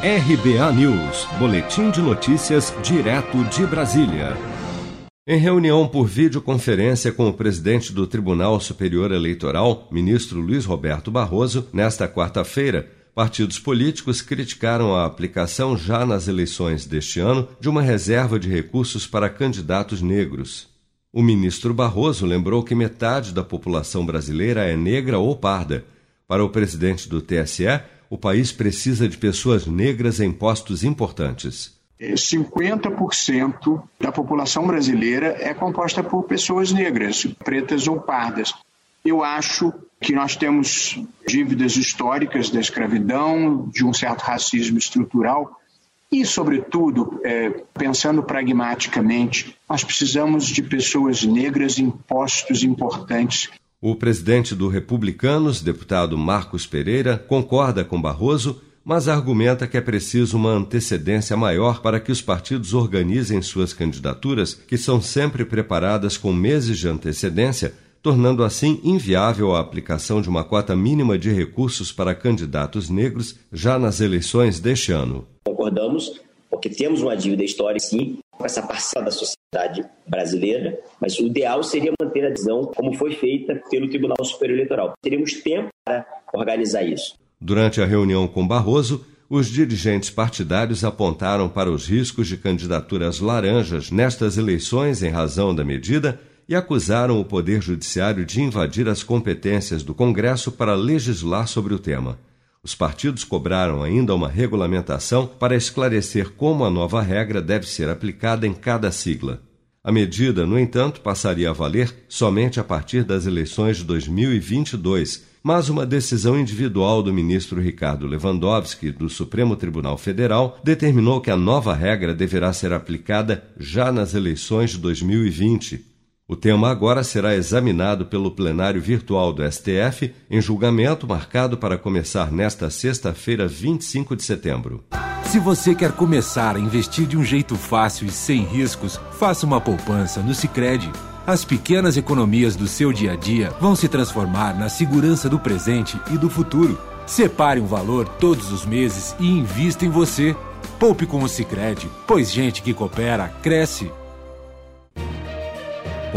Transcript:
RBA News, Boletim de Notícias, direto de Brasília. Em reunião por videoconferência com o presidente do Tribunal Superior Eleitoral, ministro Luiz Roberto Barroso, nesta quarta-feira, partidos políticos criticaram a aplicação já nas eleições deste ano de uma reserva de recursos para candidatos negros. O ministro Barroso lembrou que metade da população brasileira é negra ou parda. Para o presidente do TSE, o país precisa de pessoas negras em postos importantes. 50% da população brasileira é composta por pessoas negras, pretas ou pardas. Eu acho que nós temos dívidas históricas da escravidão, de um certo racismo estrutural e, sobretudo, é, pensando pragmaticamente, nós precisamos de pessoas negras em postos importantes o presidente do Republicanos, deputado Marcos Pereira, concorda com Barroso, mas argumenta que é preciso uma antecedência maior para que os partidos organizem suas candidaturas, que são sempre preparadas com meses de antecedência, tornando assim inviável a aplicação de uma cota mínima de recursos para candidatos negros já nas eleições deste ano. Concordamos, porque temos uma dívida histórica, sim, com essa parcela da sociedade brasileira, mas o ideal seria manter a decisão como foi feita pelo Tribunal Superior Eleitoral. Teríamos tempo para organizar isso. Durante a reunião com Barroso, os dirigentes partidários apontaram para os riscos de candidaturas laranjas nestas eleições em razão da medida e acusaram o Poder Judiciário de invadir as competências do Congresso para legislar sobre o tema. Os partidos cobraram ainda uma regulamentação para esclarecer como a nova regra deve ser aplicada em cada sigla. A medida, no entanto, passaria a valer somente a partir das eleições de 2022, mas uma decisão individual do ministro Ricardo Lewandowski, do Supremo Tribunal Federal, determinou que a nova regra deverá ser aplicada já nas eleições de 2020. O tema agora será examinado pelo plenário virtual do STF em julgamento marcado para começar nesta sexta-feira, 25 de setembro. Se você quer começar a investir de um jeito fácil e sem riscos, faça uma poupança no Sicredi. As pequenas economias do seu dia a dia vão se transformar na segurança do presente e do futuro. Separe um valor todos os meses e invista em você. Poupe com o Sicredi, pois gente que coopera cresce